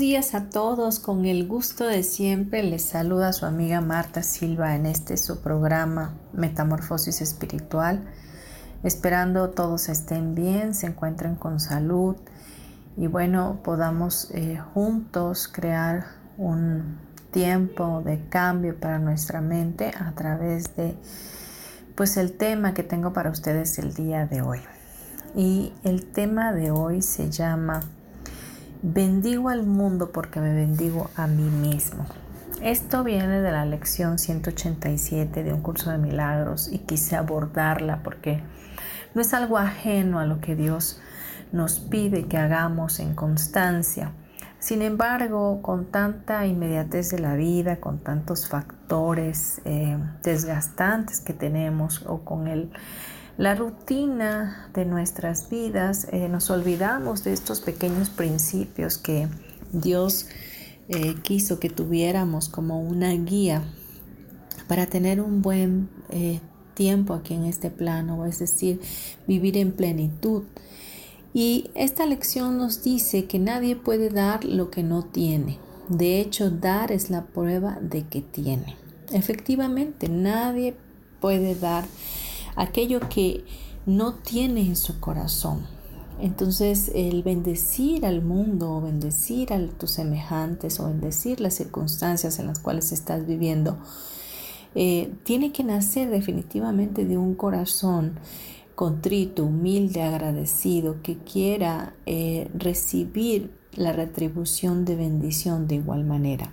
Días a todos, con el gusto de siempre les saluda su amiga Marta Silva en este su programa Metamorfosis Espiritual, esperando todos estén bien, se encuentren con salud y bueno, podamos eh, juntos crear un tiempo de cambio para nuestra mente a través de pues el tema que tengo para ustedes el día de hoy. Y el tema de hoy se llama Bendigo al mundo porque me bendigo a mí mismo. Esto viene de la lección 187 de un curso de milagros y quise abordarla porque no es algo ajeno a lo que Dios nos pide que hagamos en constancia. Sin embargo, con tanta inmediatez de la vida, con tantos factores eh, desgastantes que tenemos o con el la rutina de nuestras vidas, eh, nos olvidamos de estos pequeños principios que Dios eh, quiso que tuviéramos como una guía para tener un buen eh, tiempo aquí en este plano, es decir, vivir en plenitud. Y esta lección nos dice que nadie puede dar lo que no tiene. De hecho, dar es la prueba de que tiene. Efectivamente, nadie puede dar aquello que no tiene en su corazón. Entonces el bendecir al mundo o bendecir a tus semejantes o bendecir las circunstancias en las cuales estás viviendo, eh, tiene que nacer definitivamente de un corazón contrito, humilde, agradecido, que quiera eh, recibir la retribución de bendición de igual manera.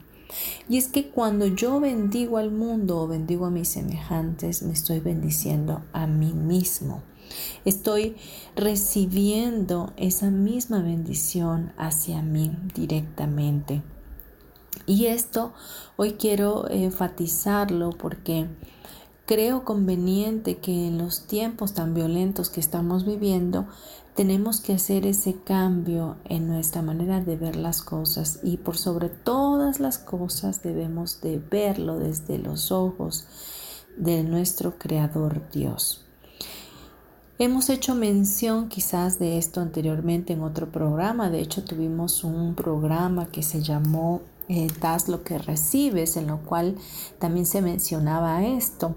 Y es que cuando yo bendigo al mundo o bendigo a mis semejantes, me estoy bendiciendo a mí mismo. Estoy recibiendo esa misma bendición hacia mí directamente. Y esto hoy quiero enfatizarlo porque creo conveniente que en los tiempos tan violentos que estamos viviendo tenemos que hacer ese cambio en nuestra manera de ver las cosas y por sobre todas las cosas debemos de verlo desde los ojos de nuestro creador Dios. Hemos hecho mención quizás de esto anteriormente en otro programa, de hecho tuvimos un programa que se llamó eh, Das lo que recibes, en lo cual también se mencionaba esto.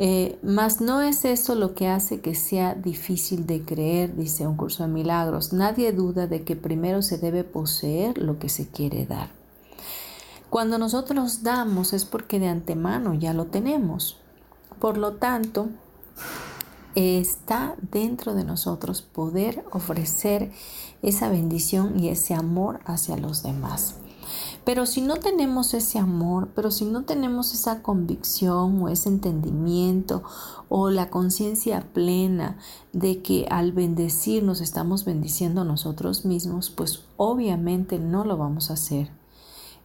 Eh, mas no es eso lo que hace que sea difícil de creer, dice un curso de milagros. Nadie duda de que primero se debe poseer lo que se quiere dar. Cuando nosotros damos es porque de antemano ya lo tenemos. Por lo tanto, está dentro de nosotros poder ofrecer esa bendición y ese amor hacia los demás. Pero si no tenemos ese amor, pero si no tenemos esa convicción o ese entendimiento o la conciencia plena de que al bendecir nos estamos bendiciendo a nosotros mismos, pues obviamente no lo vamos a hacer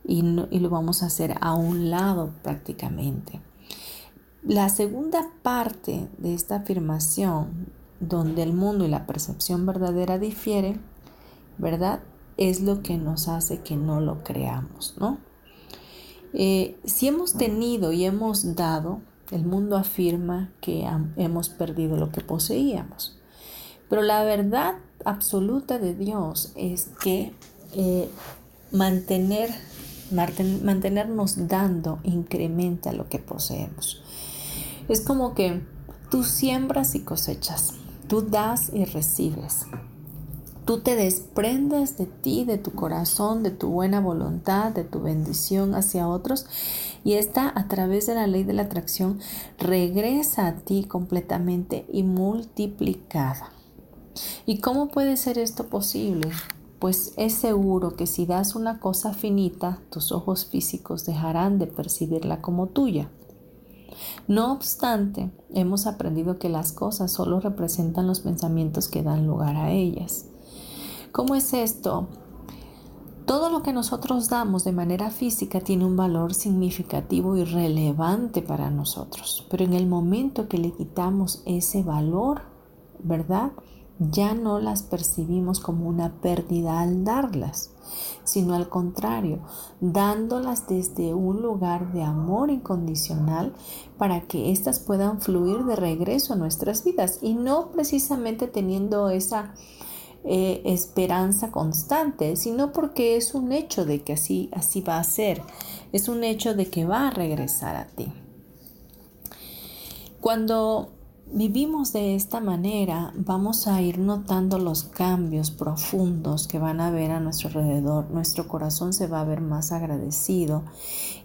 y, y lo vamos a hacer a un lado prácticamente. La segunda parte de esta afirmación, donde el mundo y la percepción verdadera difieren, ¿verdad? Es lo que nos hace que no lo creamos, ¿no? Eh, si hemos tenido y hemos dado, el mundo afirma que hemos perdido lo que poseíamos. Pero la verdad absoluta de Dios es que eh, mantener, mantenernos dando incrementa lo que poseemos. Es como que tú siembras y cosechas, tú das y recibes. Tú te desprendas de ti, de tu corazón, de tu buena voluntad, de tu bendición hacia otros y esta a través de la ley de la atracción regresa a ti completamente y multiplicada. ¿Y cómo puede ser esto posible? Pues es seguro que si das una cosa finita, tus ojos físicos dejarán de percibirla como tuya. No obstante, hemos aprendido que las cosas solo representan los pensamientos que dan lugar a ellas. ¿Cómo es esto? Todo lo que nosotros damos de manera física tiene un valor significativo y relevante para nosotros, pero en el momento que le quitamos ese valor, ¿verdad? Ya no las percibimos como una pérdida al darlas, sino al contrario, dándolas desde un lugar de amor incondicional para que éstas puedan fluir de regreso a nuestras vidas y no precisamente teniendo esa eh, esperanza constante, sino porque es un hecho de que así, así va a ser, es un hecho de que va a regresar a ti. Cuando vivimos de esta manera, vamos a ir notando los cambios profundos que van a ver a nuestro alrededor. Nuestro corazón se va a ver más agradecido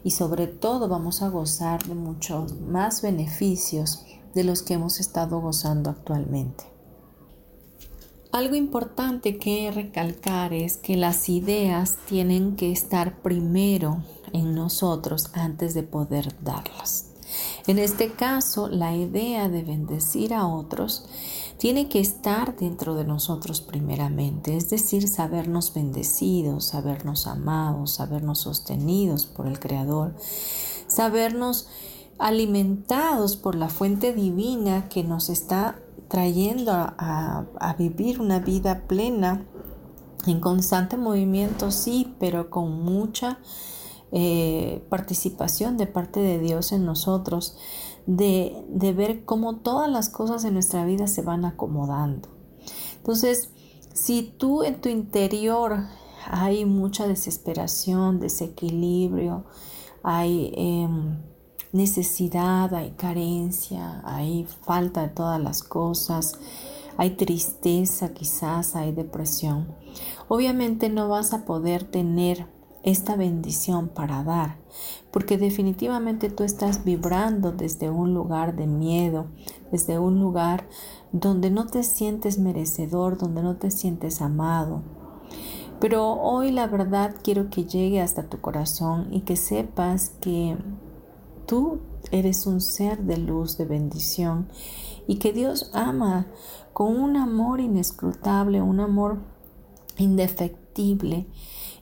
y sobre todo vamos a gozar de muchos más beneficios de los que hemos estado gozando actualmente. Algo importante que recalcar es que las ideas tienen que estar primero en nosotros antes de poder darlas. En este caso, la idea de bendecir a otros tiene que estar dentro de nosotros primeramente, es decir, sabernos bendecidos, sabernos amados, sabernos sostenidos por el Creador, sabernos alimentados por la fuente divina que nos está trayendo a, vivir una vida plena, en constante movimiento, sí, pero con mucha eh, participación de parte de Dios en nosotros, de, de ver cómo todas las cosas en nuestra vida se van acomodando. Entonces, si tú en tu interior hay mucha desesperación, desequilibrio, hay em, necesidad, hay carencia, hay falta de todas las cosas, hay tristeza quizás, hay depresión. Obviamente no vas a poder tener esta bendición para dar, porque definitivamente tú estás vibrando desde un lugar de miedo, desde un lugar donde no te sientes merecedor, donde no te sientes amado. Pero hoy la verdad quiero que llegue hasta tu corazón y que sepas que Tú eres un ser de luz, de bendición y que Dios ama con un amor inescrutable, un amor indefectible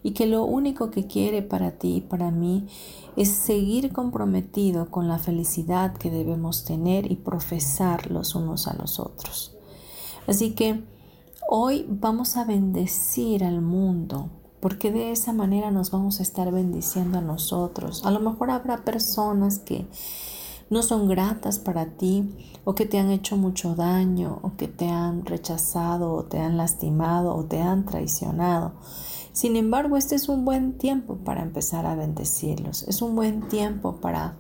y que lo único que quiere para ti y para mí es seguir comprometido con la felicidad que debemos tener y profesar los unos a los otros. Así que hoy vamos a bendecir al mundo porque de esa manera nos vamos a estar bendiciendo a nosotros. A lo mejor habrá personas que no son gratas para ti o que te han hecho mucho daño o que te han rechazado o te han lastimado o te han traicionado. Sin embargo, este es un buen tiempo para empezar a bendecirlos. Es un buen tiempo para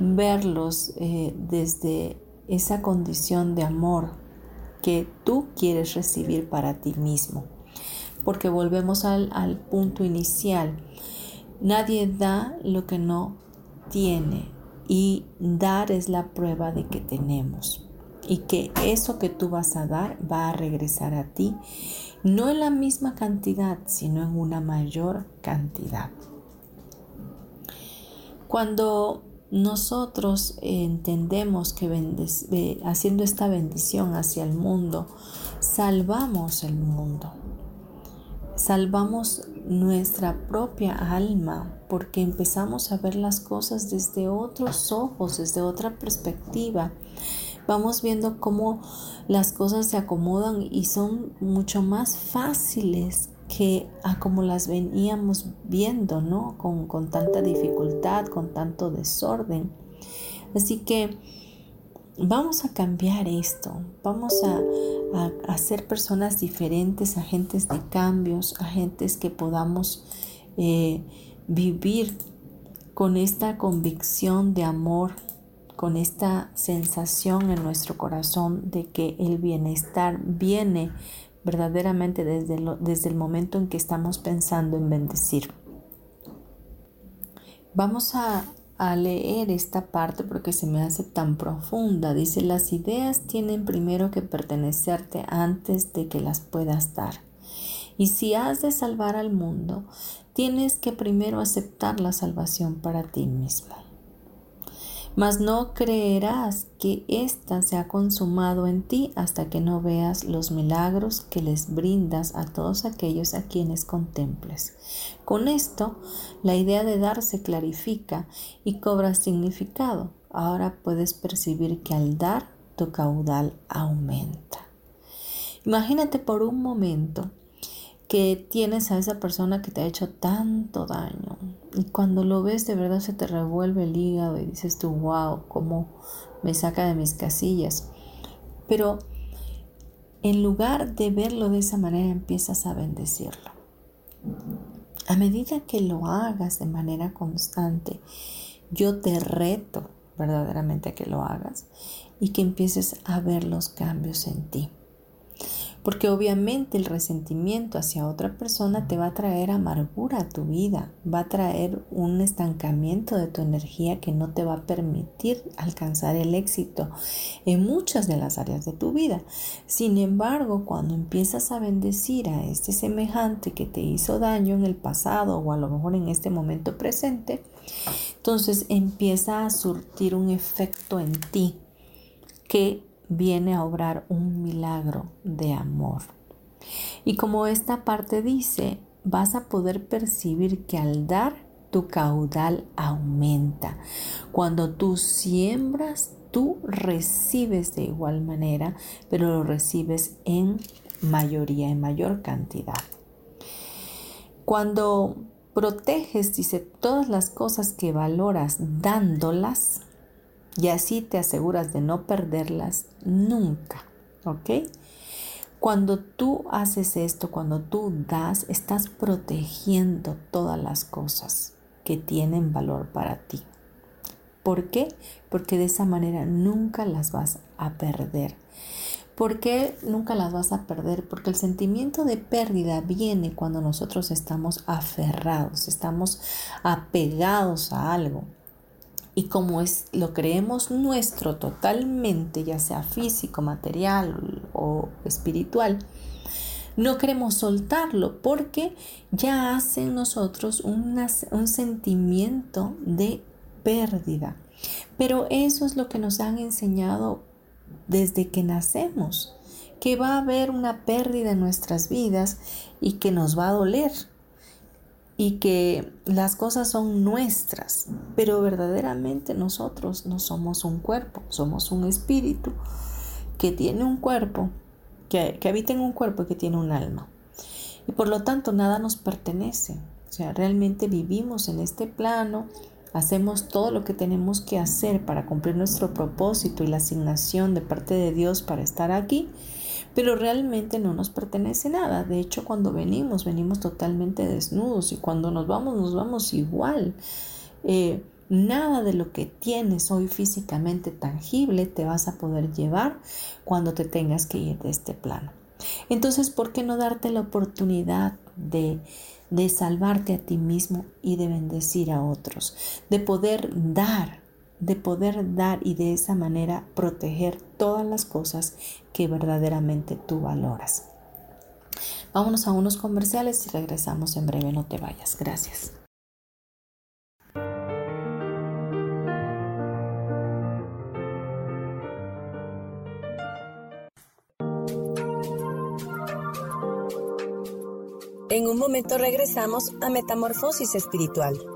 verlos eh, desde esa condición de amor que tú quieres recibir para ti mismo porque volvemos al, punto inicial. Nadie da lo que no tiene y dar es la prueba de que tenemos y que eso que tú vas a dar va a regresar a ti, no en la misma cantidad, sino en una mayor cantidad. Cuando nosotros entendemos que haciendo esta bendición hacia el mundo, salvamos el mundo salvamos nuestra propia alma porque empezamos a ver las cosas desde otros ojos, desde otra perspectiva. Vamos viendo cómo las cosas se acomodan y son mucho más fáciles que a como las veníamos viendo, ¿no? Con, con tanta dificultad, con tanto desorden. Así que vamos a cambiar esto, vamos a, ser personas diferentes, agentes de cambios, agentes que podamos eh, vivir con esta convicción de amor, con esta sensación en nuestro corazón de que el bienestar viene verdaderamente desde, desde el momento en que estamos pensando en bendecir. Vamos a, a leer esta parte porque se me hace tan profunda. Dice, las ideas tienen primero que pertenecerte antes de que las puedas dar. Y si has de salvar al mundo, tienes que primero aceptar la salvación para ti mismo mas no creerás que ésta se ha consumado en ti hasta que no veas los milagros que les brindas a todos aquellos a quienes contemples. Con esto, la idea de dar se clarifica y cobra significado. Ahora puedes percibir que al dar, tu caudal aumenta. Imagínate por un momento que tienes a esa persona que te ha hecho tanto daño. Y cuando lo ves de verdad se te revuelve el hígado y dices tú, wow, cómo me saca de mis casillas. Pero en lugar de verlo de esa manera empiezas a bendecirlo. A medida que lo hagas de manera constante, yo te reto verdaderamente a que lo hagas y que empieces a ver los cambios en ti. Porque obviamente el resentimiento hacia otra persona te va a traer amargura a tu vida, va a traer un estancamiento de tu energía que no te va a permitir alcanzar el éxito en muchas de las áreas de tu vida. Sin embargo, cuando empiezas a bendecir a este semejante que te hizo daño en el pasado o a lo mejor en este momento presente, entonces empieza a surtir un efecto en ti que viene a obrar un milagro de amor. Y como esta parte dice, vas a poder percibir que al dar tu caudal aumenta. Cuando tú siembras, tú recibes de igual manera, pero lo recibes en mayoría, en mayor cantidad. Cuando proteges, dice, todas las cosas que valoras dándolas, y así te aseguras de no perderlas nunca, ¿ok? Cuando tú haces esto, cuando tú das, estás protegiendo todas las cosas que tienen valor para ti. ¿Por qué? Porque de esa manera nunca las vas a perder. ¿Por qué nunca las vas a perder? Porque el sentimiento de pérdida viene cuando nosotros estamos aferrados, estamos apegados a algo. Y como es, lo creemos nuestro totalmente, ya sea físico, material o espiritual, no queremos soltarlo porque ya hace en nosotros un sentimiento de pérdida. Pero eso es lo que nos han enseñado desde que nacemos, que va a haber una pérdida en nuestras vidas y que nos va a doler y que las cosas son nuestras, pero verdaderamente nosotros no somos un cuerpo, somos un espíritu que tiene un cuerpo, que, habita en un cuerpo y que tiene un alma. Y por lo tanto nada nos pertenece. O sea, realmente vivimos en este plano, hacemos todo lo que tenemos que hacer para cumplir nuestro propósito y la asignación de parte de Dios para estar aquí, pero realmente no nos pertenece nada. De hecho, cuando venimos, venimos totalmente desnudos y cuando nos vamos, nos vamos igual. Eh, nada de lo que tienes hoy físicamente tangible te vas a poder llevar cuando te tengas que ir de este plano. Entonces, ¿por qué no darte la oportunidad de, de salvarte a ti mismo y de bendecir a otros? De poder dar de poder dar y de esa manera proteger todas las cosas que verdaderamente tú valoras. Vámonos a unos comerciales y regresamos en breve, no te vayas. Gracias. En un momento regresamos a Metamorfosis Espiritual.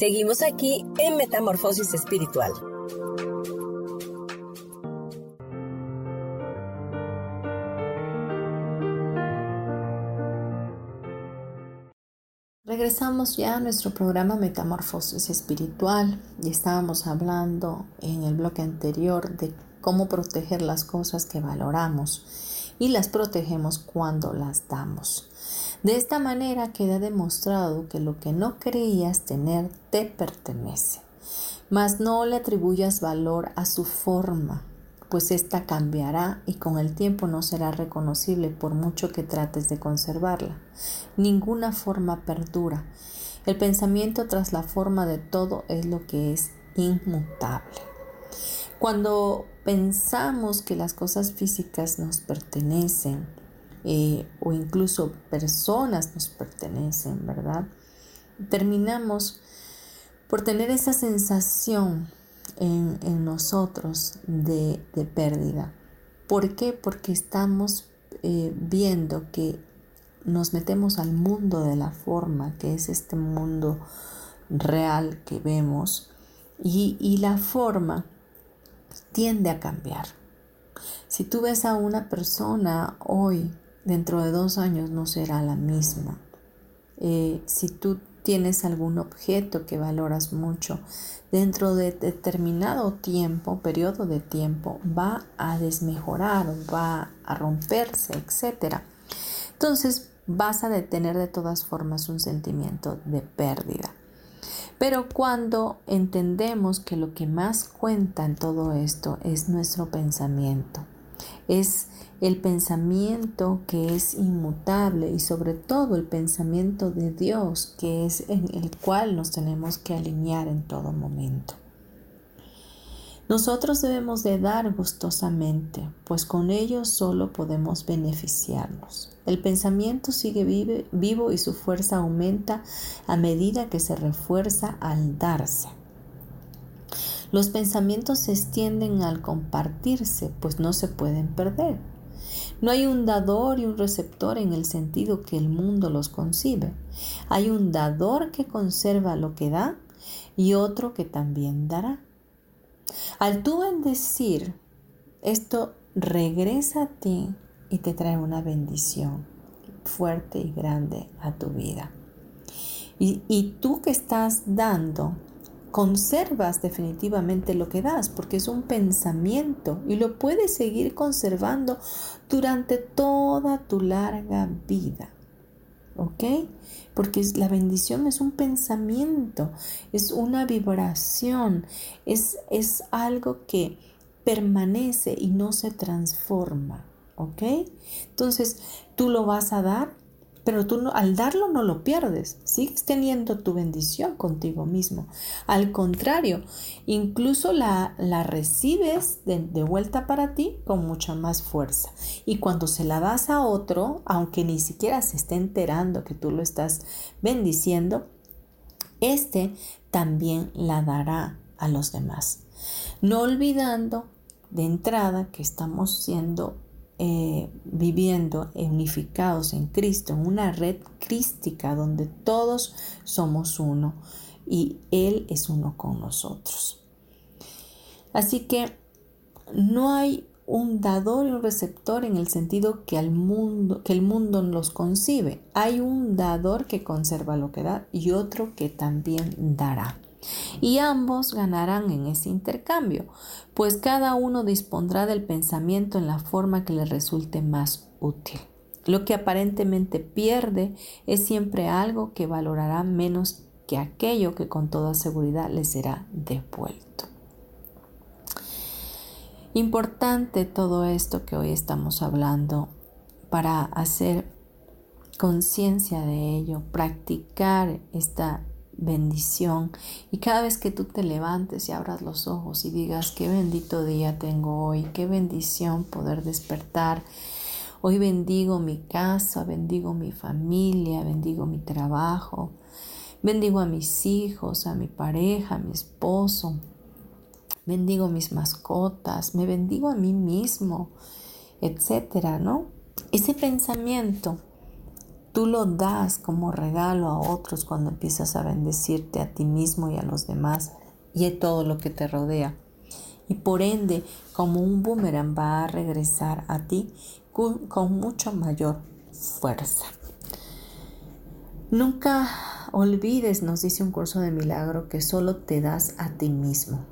Seguimos aquí en Metamorfosis Espiritual. Regresamos ya a nuestro programa Metamorfosis Espiritual y estábamos hablando en el bloque anterior de cómo proteger las cosas que valoramos y las protegemos cuando las damos. De esta manera queda demostrado que lo que no creías tener te pertenece, mas no le atribuyas valor a su forma, pues ésta cambiará y con el tiempo no será reconocible por mucho que trates de conservarla. Ninguna forma perdura. El pensamiento tras la forma de todo es lo que es inmutable. Cuando pensamos que las cosas físicas nos pertenecen, eh, o incluso personas nos pertenecen, ¿verdad? Terminamos por tener esa sensación en, nosotros de, pérdida. ¿Por qué? Porque estamos eh, viendo que nos metemos al mundo de la forma, que es este mundo real que vemos, y, y la forma tiende a cambiar. Si tú ves a una persona hoy dentro de dos años no será la misma. Eh, si tú tienes algún objeto que valoras mucho, dentro de determinado tiempo, periodo de tiempo, va a desmejorar, va a romperse, etc. Entonces vas a tener de todas formas un sentimiento de pérdida. Pero cuando entendemos que lo que más cuenta en todo esto es nuestro pensamiento, es el pensamiento que es inmutable y sobre todo el pensamiento de Dios que es en el cual nos tenemos que alinear en todo momento. Nosotros debemos de dar gustosamente, pues con ello solo podemos beneficiarnos. El pensamiento sigue vivo y su fuerza aumenta a medida que se refuerza al darse. Los pensamientos se extienden al compartirse, pues no se pueden perder. No hay un dador y un receptor en el sentido que el mundo los concibe. Hay un dador que conserva lo que da y otro que también dará. Al tú bendecir, esto regresa a ti y te trae una bendición fuerte y grande a tu vida. Y, y tú que estás dando, conservas definitivamente lo que das, porque es un pensamiento y lo puedes seguir conservando durante toda tu larga vida. ¿Ok? Porque la bendición es un pensamiento, es una vibración, es, es algo que permanece y no se transforma. ¿Ok? Entonces, tú lo vas a dar pero tú al darlo no lo pierdes, sigues teniendo tu bendición contigo mismo. Al contrario, incluso la, la recibes de, de, vuelta para ti con mucha más fuerza. Y cuando se la das a otro, aunque ni siquiera se esté enterando que tú lo estás bendiciendo, este también la dará a los demás. No olvidando de entrada que estamos siendo eh, viviendo unificados en Cristo, en una red crística donde todos somos uno y Él es uno con nosotros. Así que no hay un dador y un receptor en el sentido que, al mundo, que el mundo los concibe. Hay un dador que conserva lo que da y otro que también dará y ambos ganarán en ese intercambio, pues cada uno dispondrá del pensamiento en la forma que le resulte más útil. Lo que aparentemente pierde es siempre algo que valorará menos que aquello que con toda seguridad le será devuelto. Importante todo esto que hoy estamos hablando para hacer conciencia de ello, practicar esta bendición y cada vez que tú te levantes y abras los ojos y digas qué bendito día tengo hoy, qué bendición poder despertar. Hoy bendigo mi casa, bendigo mi familia, bendigo mi trabajo, bendigo a mis hijos, a mi pareja, a mi esposo, bendigo mis mascotas, me bendigo a mí mismo, etcétera, ¿no? Ese pensamiento tú lo das como regalo a otros cuando empiezas a bendecirte a ti mismo y a los demás y a todo lo que te rodea. Y por ende, como un boomerang va a regresar a ti con, mucha mayor fuerza. Nunca olvides, nos dice un curso de milagro, que solo te das a ti mismo.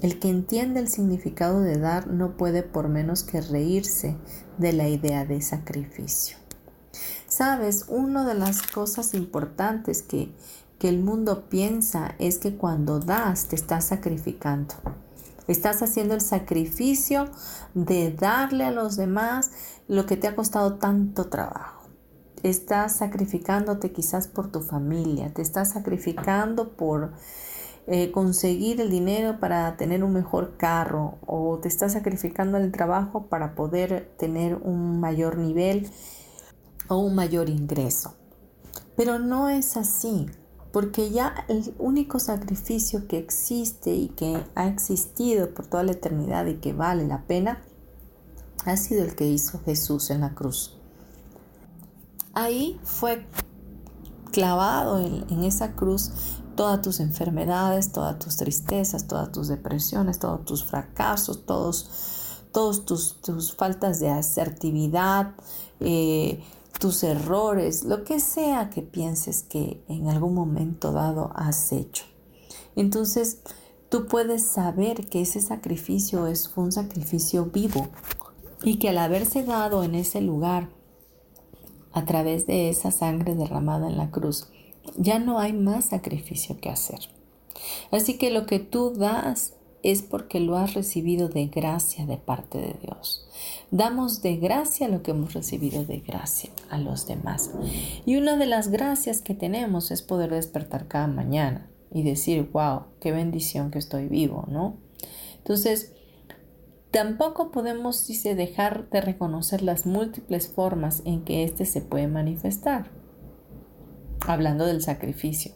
El que entiende el significado de dar no puede por menos que reírse de la idea de sacrificio. Sabes, una de las cosas importantes que, que el mundo piensa es que cuando das te estás sacrificando. Estás haciendo el sacrificio de darle a los demás lo que te ha costado tanto trabajo. Estás sacrificándote quizás por tu familia, te estás sacrificando por eh, conseguir el dinero para tener un mejor carro o te estás sacrificando el trabajo para poder tener un mayor nivel o un mayor ingreso. Pero no es así, porque ya el único sacrificio que existe y que ha existido por toda la eternidad y que vale la pena ha sido el que hizo Jesús en la cruz. Ahí fue clavado en, esa cruz todas tus enfermedades, todas tus tristezas, todas tus depresiones, todos tus fracasos, todos, tus faltas de asertividad, eh, tus errores, lo que sea que pienses que en algún momento dado has hecho. Entonces, tú puedes saber que ese sacrificio es un sacrificio vivo y que al haberse dado en ese lugar a través de esa sangre derramada en la cruz, ya no hay más sacrificio que hacer. Así que lo que tú das es porque lo has recibido de gracia de parte de Dios. Damos de gracia lo que hemos recibido de gracia a los demás. Y una de las gracias que tenemos es poder despertar cada mañana y decir, wow, qué bendición que estoy vivo, ¿no? Entonces, tampoco podemos, dice, dejar de reconocer las múltiples formas en que éste se puede manifestar. Hablando del sacrificio.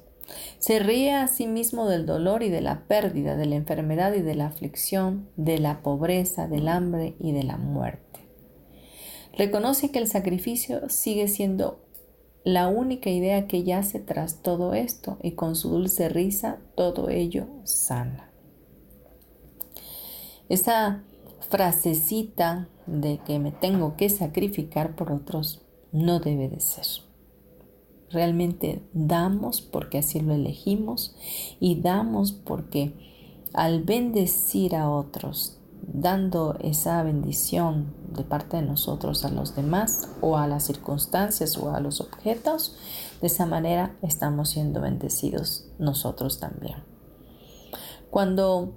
Se ríe a sí mismo del dolor y de la pérdida, de la enfermedad y de la aflicción, de la pobreza, del hambre y de la muerte. Reconoce que el sacrificio sigue siendo la única idea que yace tras todo esto y con su dulce risa todo ello sana. Esa frasecita de que me tengo que sacrificar por otros no debe de ser. Realmente damos porque así lo elegimos y damos porque al bendecir a otros, dando esa bendición de parte de nosotros a los demás o a las circunstancias o a los objetos, de esa manera estamos siendo bendecidos nosotros también. Cuando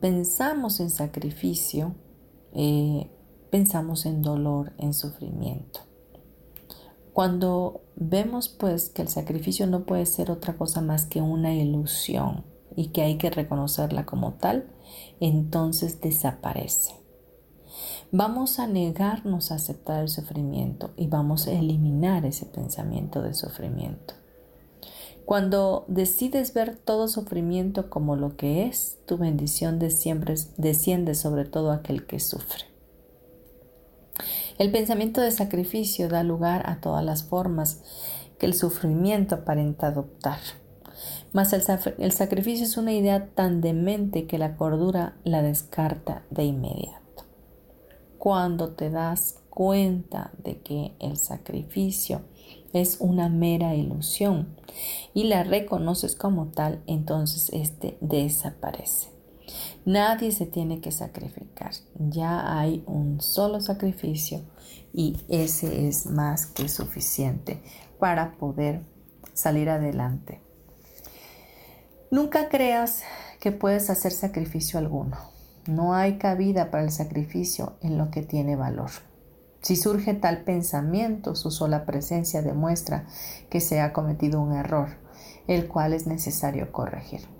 pensamos en sacrificio, eh, pensamos en dolor, en sufrimiento. Cuando vemos pues que el sacrificio no puede ser otra cosa más que una ilusión y que hay que reconocerla como tal, entonces desaparece. Vamos a negarnos a aceptar el sufrimiento y vamos a eliminar ese pensamiento de sufrimiento. Cuando decides ver todo sufrimiento como lo que es, tu bendición desciende sobre todo aquel que sufre. El pensamiento de sacrificio da lugar a todas las formas que el sufrimiento aparenta adoptar. Mas el, sacrificio es una idea tan demente que la cordura la descarta de inmediato. Cuando te das cuenta de que el sacrificio es una mera ilusión y la reconoces como tal, entonces este desaparece. Nadie se tiene que sacrificar. Ya hay un solo sacrificio y ese es más que suficiente para poder salir adelante. Nunca creas que puedes hacer sacrificio alguno. No hay cabida para el sacrificio en lo que tiene valor. Si surge tal pensamiento, su sola presencia demuestra que se ha cometido un error, el cual es necesario corregir.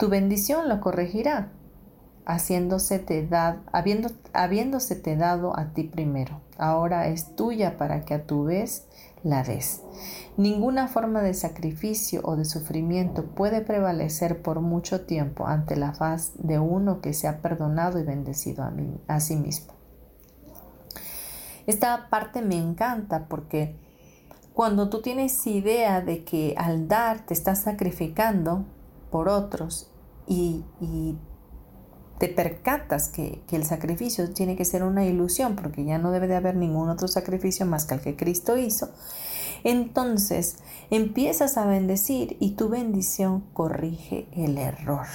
Tu bendición lo corregirá, haciéndose te habiendo, habiéndose te dado a ti primero. Ahora es tuya para que a tu vez la des. Ninguna forma de sacrificio o de sufrimiento puede prevalecer por mucho tiempo ante la faz de uno que se ha perdonado y bendecido a, mí, a sí mismo. Esta parte me encanta porque cuando tú tienes idea de que al dar te estás sacrificando por otros y, te percatas que, que, el sacrificio tiene que ser una ilusión porque ya no debe de haber ningún otro sacrificio más que el que Cristo hizo, entonces empiezas a bendecir y tu bendición corrige el error.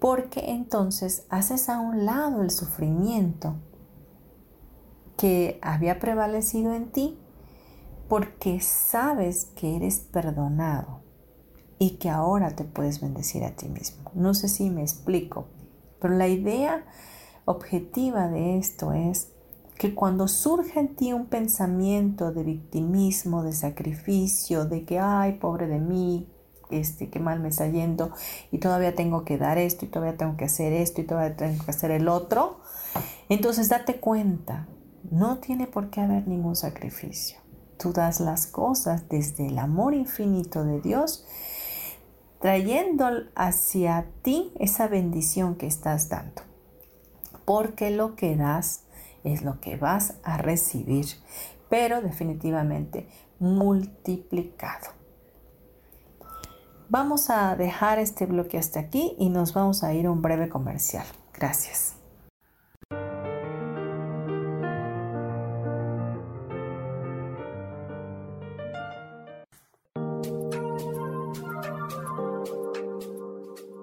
Porque entonces haces a un lado el sufrimiento que había prevalecido en ti porque sabes que eres perdonado y que ahora te puedes bendecir a ti mismo. No sé si me explico, pero la idea objetiva de esto es que cuando surge en ti un pensamiento de victimismo, de sacrificio, de que, ay, pobre de mí, este, qué mal me está yendo y todavía tengo que dar esto y todavía tengo que hacer esto y todavía tengo que hacer el otro, entonces date cuenta, no tiene por qué haber ningún sacrificio. Tú das las cosas desde el amor infinito de Dios, trayendo hacia ti esa bendición que estás dando. Porque lo que das es lo que vas a recibir, pero definitivamente multiplicado. Vamos a dejar este bloque hasta aquí y nos vamos a ir a un breve comercial. Gracias.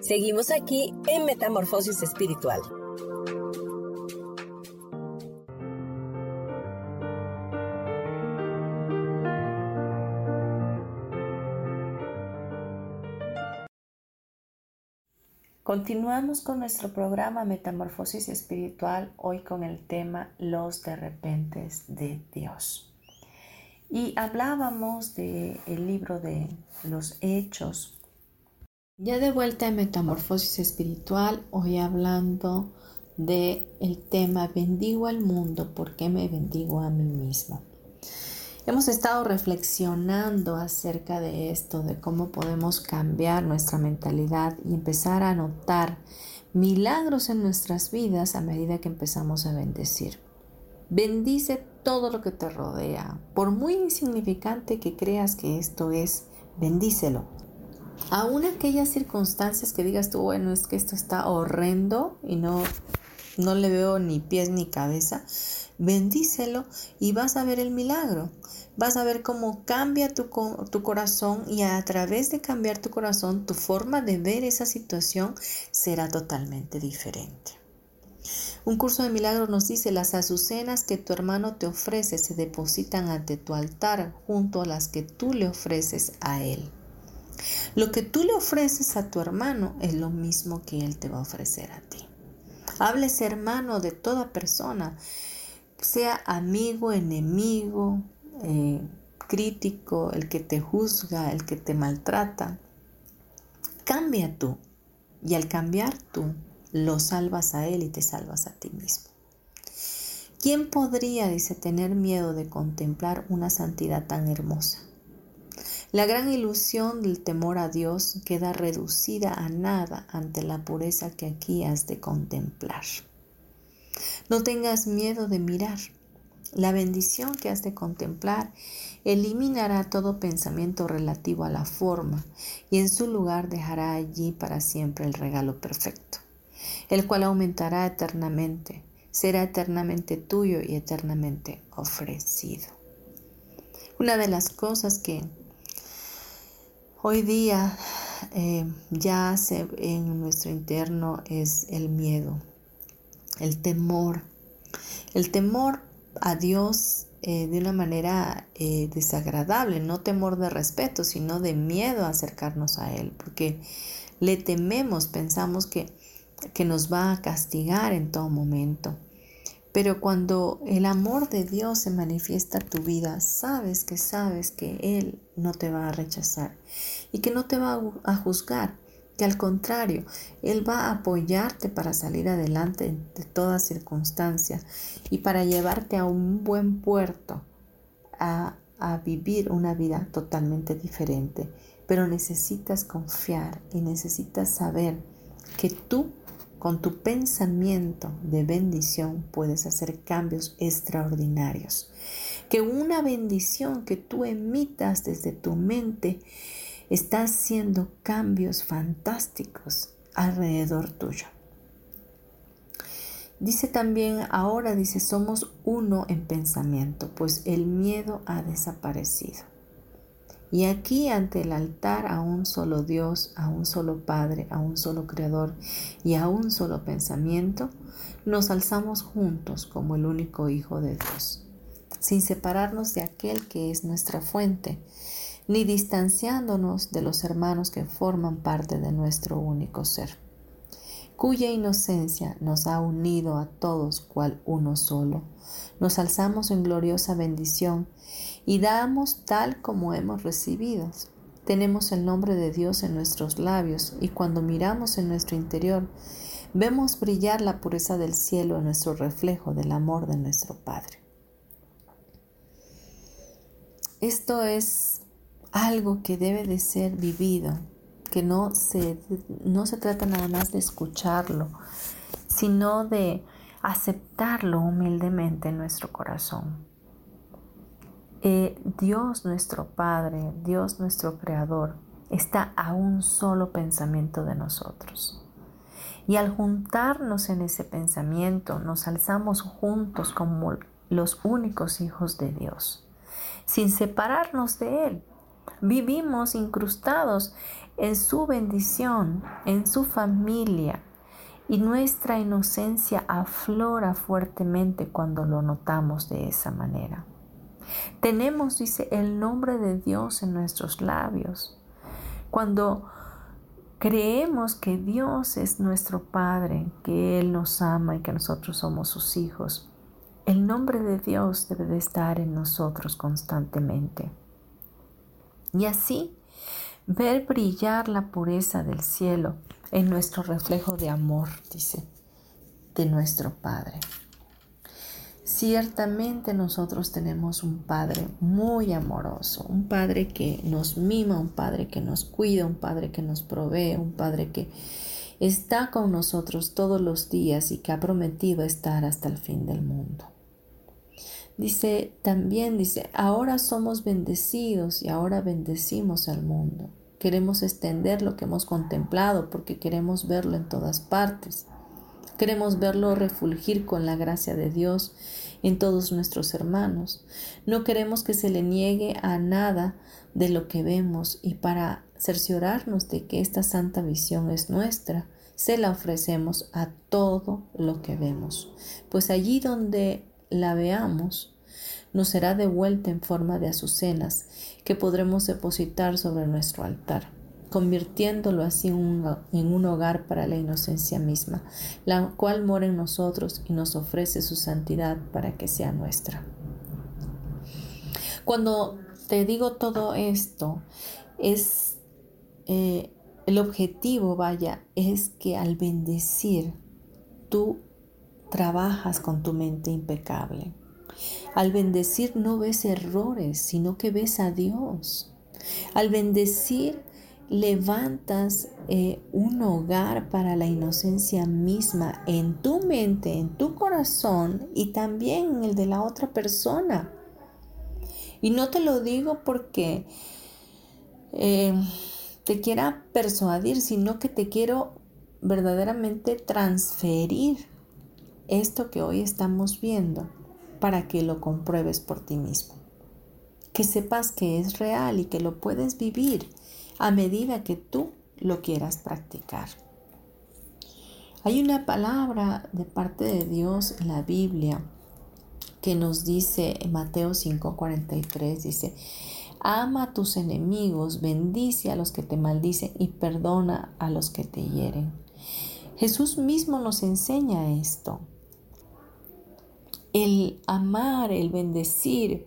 Seguimos aquí en Metamorfosis Espiritual. Continuamos con nuestro programa Metamorfosis Espiritual, hoy con el tema Los de repentes de Dios. Y hablábamos del el libro de los Hechos. Ya de vuelta en Metamorfosis Espiritual, hoy hablando de tema Bendigo al mundo, ¿por qué me bendigo a mí mismo? Hemos estado reflexionando acerca de esto, de cómo podemos cambiar nuestra mentalidad y empezar a notar milagros en nuestras vidas a medida que empezamos a bendecir. Bendice todo lo que te rodea. Por muy insignificante que creas que esto es, bendícelo. Aún aquellas circunstancias que digas tú, bueno, es que esto está horrendo y no, no le veo ni pies ni cabeza, bendícelo y vas a ver el milagro. Vas a ver cómo cambia tu, tu, corazón y a través de cambiar tu corazón, tu forma de ver esa situación será totalmente diferente. Un curso de milagros nos dice, las azucenas que tu hermano te ofrece se depositan ante tu altar junto a las que tú le ofreces a él. Lo que tú le ofreces a tu hermano es lo mismo que él te va a ofrecer a ti. Hables hermano de toda persona, sea amigo, enemigo, eh, crítico, el que te juzga, el que te maltrata. Cambia tú. Y al cambiar tú, lo salvas a él y te salvas a ti mismo. ¿Quién podría, dice, tener miedo de contemplar una santidad tan hermosa? La gran ilusión del temor a Dios queda reducida a nada ante la pureza que aquí has de contemplar. No tengas miedo de mirar. La bendición que has de contemplar eliminará todo pensamiento relativo a la forma y en su lugar dejará allí para siempre el regalo perfecto, el cual aumentará eternamente, será eternamente tuyo y eternamente ofrecido. Una de las cosas que Hoy día eh, ya se, en nuestro interno es el miedo, el temor, el temor a Dios eh, de una manera eh, desagradable, no temor de respeto, sino de miedo a acercarnos a Él, porque le tememos, pensamos que, que nos va a castigar en todo momento. Pero cuando el amor de Dios se manifiesta en tu vida, sabes que sabes que Él no te va a rechazar y que no te va a juzgar, que al contrario, Él va a apoyarte para salir adelante de toda circunstancia y para llevarte a un buen puerto, a, a vivir una vida totalmente diferente. Pero necesitas confiar y necesitas saber que tú con tu pensamiento de bendición puedes hacer cambios extraordinarios. Que una bendición que tú emitas desde tu mente está haciendo cambios fantásticos alrededor tuyo. Dice también, ahora dice, somos uno en pensamiento, pues el miedo ha desaparecido. Y aquí ante el altar a un solo Dios, a un solo Padre, a un solo Creador y a un solo pensamiento, nos alzamos juntos como el único Hijo de Dios, sin separarnos de aquel que es nuestra fuente, ni distanciándonos de los hermanos que forman parte de nuestro único ser, cuya inocencia nos ha unido a todos cual uno solo. Nos alzamos en gloriosa bendición y damos tal como hemos recibido. Tenemos el nombre de Dios en nuestros labios y cuando miramos en nuestro interior, vemos brillar la pureza del cielo en nuestro reflejo del amor de nuestro Padre. Esto es algo que debe de ser vivido, que no se, no se trata nada más de escucharlo, sino de aceptarlo humildemente en nuestro corazón. Eh, Dios nuestro Padre, Dios nuestro Creador, está a un solo pensamiento de nosotros. Y al juntarnos en ese pensamiento, nos alzamos juntos como los únicos hijos de Dios, sin separarnos de Él. Vivimos incrustados en su bendición, en su familia, y nuestra inocencia aflora fuertemente cuando lo notamos de esa manera. Tenemos, dice, el nombre de Dios en nuestros labios. Cuando creemos que Dios es nuestro Padre, que Él nos ama y que nosotros somos sus hijos, el nombre de Dios debe de estar en nosotros constantemente. Y así ver brillar la pureza del cielo en nuestro reflejo de amor, dice, de nuestro Padre. Ciertamente nosotros tenemos un Padre muy amoroso, un Padre que nos mima, un Padre que nos cuida, un Padre que nos provee, un Padre que está con nosotros todos los días y que ha prometido estar hasta el fin del mundo. Dice también, dice, ahora somos bendecidos y ahora bendecimos al mundo. Queremos extender lo que hemos contemplado porque queremos verlo en todas partes. Queremos verlo refulgir con la gracia de Dios en todos nuestros hermanos. No queremos que se le niegue a nada de lo que vemos y para cerciorarnos de que esta santa visión es nuestra, se la ofrecemos a todo lo que vemos, pues allí donde la veamos, nos será devuelta en forma de azucenas que podremos depositar sobre nuestro altar, convirtiéndolo así en un, hogar para la inocencia misma, la cual mora en nosotros y nos ofrece su santidad para que sea nuestra. Cuando te digo todo esto, es eh, el objetivo, vaya, es que al bendecir tú trabajas con tu mente impecable. Al bendecir no ves errores, sino que ves a Dios. Al bendecir levantas eh, un hogar para la inocencia misma en tu mente, en tu corazón y también en el de la otra persona. Y no te lo digo porque eh, te quiera persuadir, sino que te quiero verdaderamente transferir esto que hoy estamos viendo para que lo compruebes por ti mismo. Que sepas que es real y que lo puedes vivir a medida que tú lo quieras practicar. Hay una palabra de parte de Dios en la Biblia que nos dice en Mateo 5:43, dice, Ama a tus enemigos, bendice a los que te maldicen y perdona a los que te hieren. Jesús mismo nos enseña esto. El amar, el bendecir,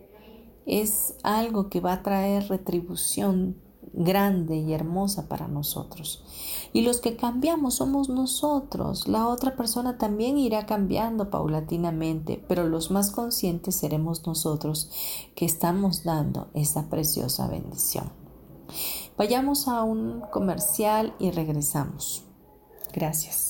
es algo que va a traer retribución grande y hermosa para nosotros. Y los que cambiamos somos nosotros. La otra persona también irá cambiando paulatinamente, pero los más conscientes seremos nosotros que estamos dando esa preciosa bendición. Vayamos a un comercial y regresamos. Gracias.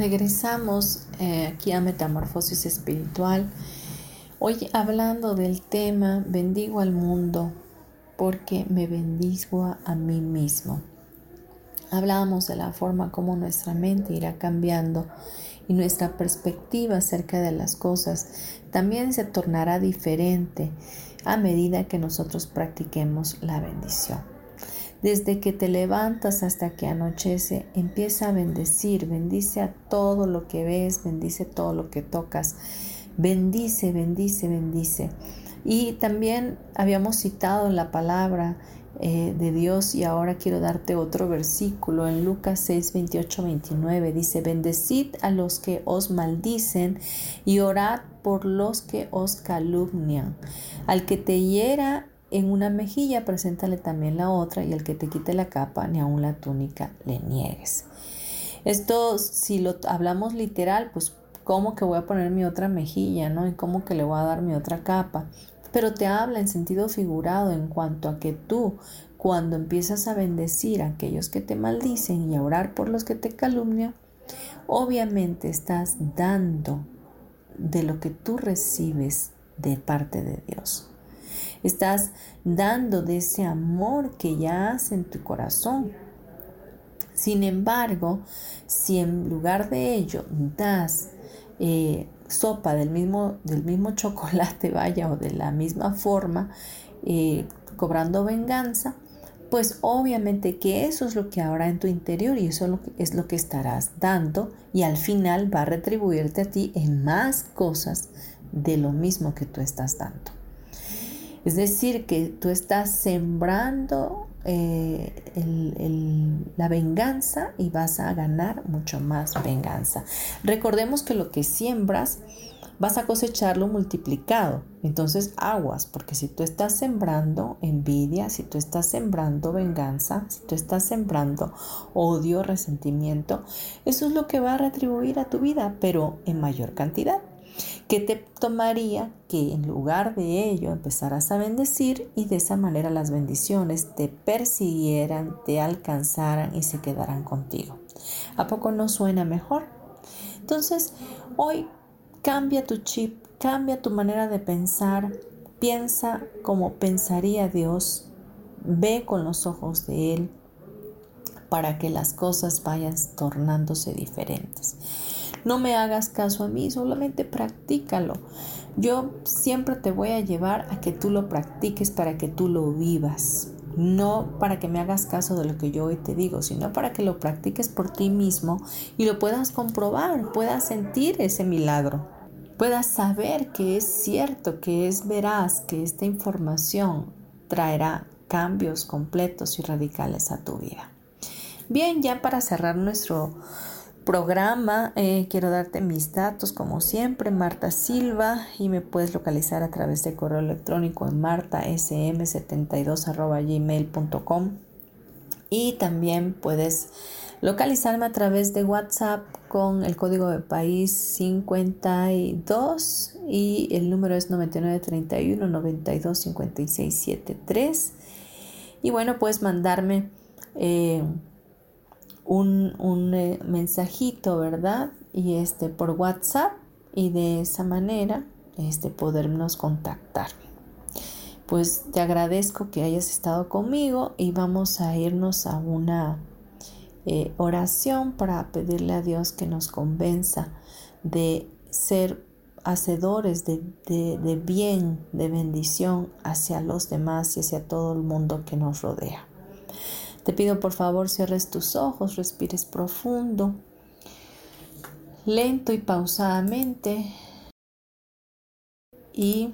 Regresamos eh, aquí a Metamorfosis Espiritual. Hoy hablando del tema bendigo al mundo porque me bendigo a mí mismo. Hablábamos de la forma como nuestra mente irá cambiando y nuestra perspectiva acerca de las cosas también se tornará diferente a medida que nosotros practiquemos la bendición. Desde que te levantas hasta que anochece, empieza a bendecir, bendice a todo lo que ves, bendice todo lo que tocas, bendice, bendice, bendice. Y también habíamos citado en la palabra eh, de Dios y ahora quiero darte otro versículo en Lucas 6, 28, 29. Dice, bendecid a los que os maldicen y orad por los que os calumnian. Al que te hiera en una mejilla, preséntale también la otra y al que te quite la capa, ni aun la túnica le niegues. Esto, si lo hablamos literal, pues cómo que voy a poner mi otra mejilla, ¿no? Y cómo que le voy a dar mi otra capa pero te habla en sentido figurado en cuanto a que tú, cuando empiezas a bendecir a aquellos que te maldicen y a orar por los que te calumnian, obviamente estás dando de lo que tú recibes de parte de Dios. Estás dando de ese amor que ya hace en tu corazón. Sin embargo, si en lugar de ello das eh, sopa del mismo, del mismo chocolate, vaya, o de la misma forma, eh, cobrando venganza, pues obviamente que eso es lo que habrá en tu interior y eso es lo, que, es lo que estarás dando y al final va a retribuirte a ti en más cosas de lo mismo que tú estás dando. Es decir, que tú estás sembrando eh, la venganza y vas a ganar mucho más venganza. Recordemos que lo que siembras vas a cosecharlo multiplicado. Entonces aguas, porque si tú estás sembrando envidia, si tú estás sembrando venganza, si tú estás sembrando odio, resentimiento, eso es lo que va a retribuir a tu vida, pero en mayor cantidad. ¿Qué te tomaría que en lugar de ello empezaras a bendecir y de esa manera las bendiciones te persiguieran, te alcanzaran y se quedaran contigo? ¿A poco no suena mejor? Entonces, hoy cambia tu chip, cambia tu manera de pensar, piensa como pensaría Dios, ve con los ojos de Él para que las cosas vayan tornándose diferentes. No me hagas caso a mí, solamente practícalo. Yo siempre te voy a llevar a que tú lo practiques para que tú lo vivas. No para que me hagas caso de lo que yo hoy te digo, sino para que lo practiques por ti mismo y lo puedas comprobar, puedas sentir ese milagro, puedas saber que es cierto, que es veraz, que esta información traerá cambios completos y radicales a tu vida. Bien, ya para cerrar nuestro programa. Eh, quiero darte mis datos como siempre, Marta Silva, y me puedes localizar a través de correo electrónico en martasm72.gmail.com y también puedes localizarme a través de WhatsApp con el código de país 52 y el número es 9931 92 y bueno puedes mandarme eh, un, eh, mensajito, ¿verdad? Y este por WhatsApp y de esa manera este podernos contactar. Pues te agradezco que hayas estado conmigo y vamos a irnos a una eh, oración para pedirle a Dios que nos convenza de ser hacedores de, de bien, de bendición hacia los demás y hacia todo el mundo que nos rodea. Te pido por favor cierres tus ojos, respires profundo, lento y pausadamente y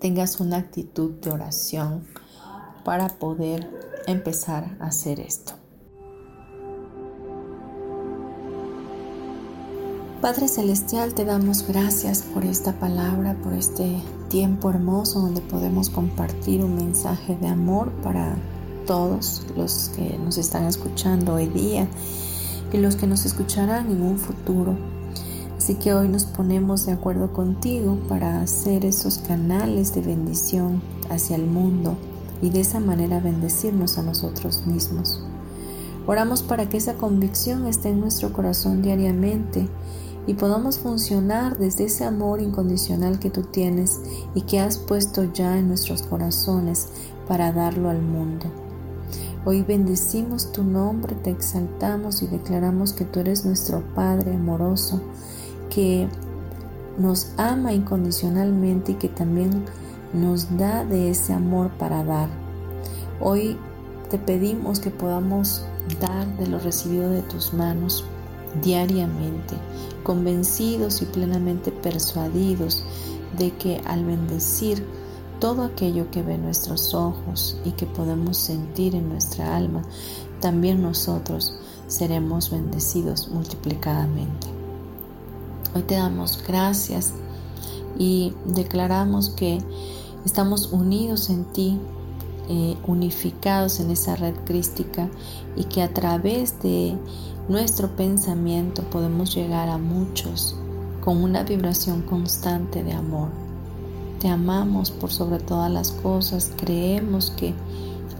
tengas una actitud de oración para poder empezar a hacer esto. Padre Celestial, te damos gracias por esta palabra, por este tiempo hermoso donde podemos compartir un mensaje de amor para todos los que nos están escuchando hoy día y los que nos escucharán en un futuro. Así que hoy nos ponemos de acuerdo contigo para hacer esos canales de bendición hacia el mundo y de esa manera bendecirnos a nosotros mismos. Oramos para que esa convicción esté en nuestro corazón diariamente y podamos funcionar desde ese amor incondicional que tú tienes y que has puesto ya en nuestros corazones para darlo al mundo. Hoy bendecimos tu nombre, te exaltamos y declaramos que tú eres nuestro Padre amoroso, que nos ama incondicionalmente y que también nos da de ese amor para dar. Hoy te pedimos que podamos dar de lo recibido de tus manos diariamente, convencidos y plenamente persuadidos de que al bendecir todo aquello que ve nuestros ojos y que podemos sentir en nuestra alma, también nosotros seremos bendecidos multiplicadamente. Hoy te damos gracias y declaramos que estamos unidos en ti, eh, unificados en esa red crística y que a través de nuestro pensamiento podemos llegar a muchos con una vibración constante de amor. Te amamos por sobre todas las cosas, creemos que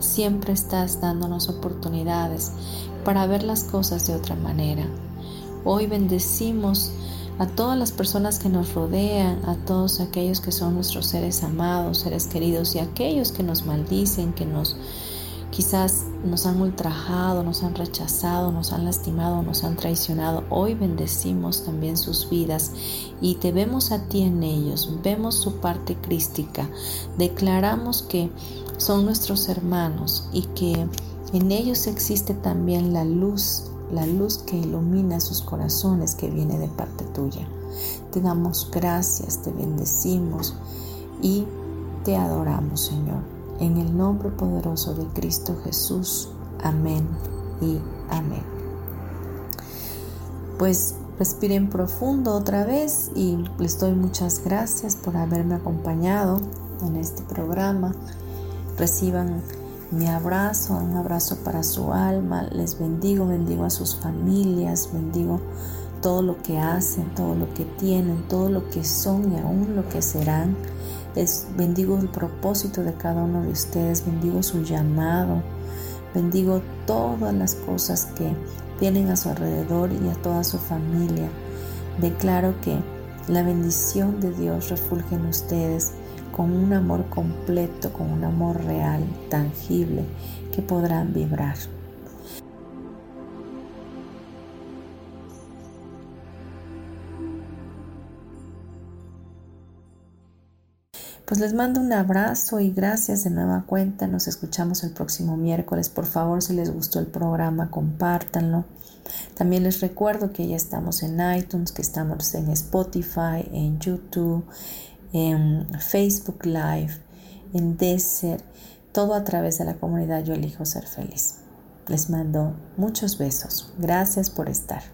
siempre estás dándonos oportunidades para ver las cosas de otra manera. Hoy bendecimos a todas las personas que nos rodean, a todos aquellos que son nuestros seres amados, seres queridos y aquellos que nos maldicen, que nos quizás nos han ultrajado, nos han rechazado, nos han lastimado, nos han traicionado. Hoy bendecimos también sus vidas y te vemos a ti en ellos, vemos su parte crística, declaramos que son nuestros hermanos y que en ellos existe también la luz la luz que ilumina sus corazones que viene de parte tuya. Te damos gracias, te bendecimos y te adoramos, Señor. En el nombre poderoso de Cristo Jesús. Amén y amén. Pues respiren profundo otra vez y les doy muchas gracias por haberme acompañado en este programa. Reciban mi abrazo, un abrazo para su alma. Les bendigo, bendigo a sus familias, bendigo todo lo que hacen, todo lo que tienen, todo lo que son y aún lo que serán. Les bendigo el propósito de cada uno de ustedes, bendigo su llamado, bendigo todas las cosas que tienen a su alrededor y a toda su familia. Declaro que la bendición de Dios refulge en ustedes con un amor completo, con un amor real, tangible, que podrán vibrar. Pues les mando un abrazo y gracias de nueva cuenta. Nos escuchamos el próximo miércoles. Por favor, si les gustó el programa, compártanlo. También les recuerdo que ya estamos en iTunes, que estamos en Spotify, en YouTube, en Facebook Live, en Desert, todo a través de la comunidad Yo elijo ser feliz. Les mando muchos besos. Gracias por estar.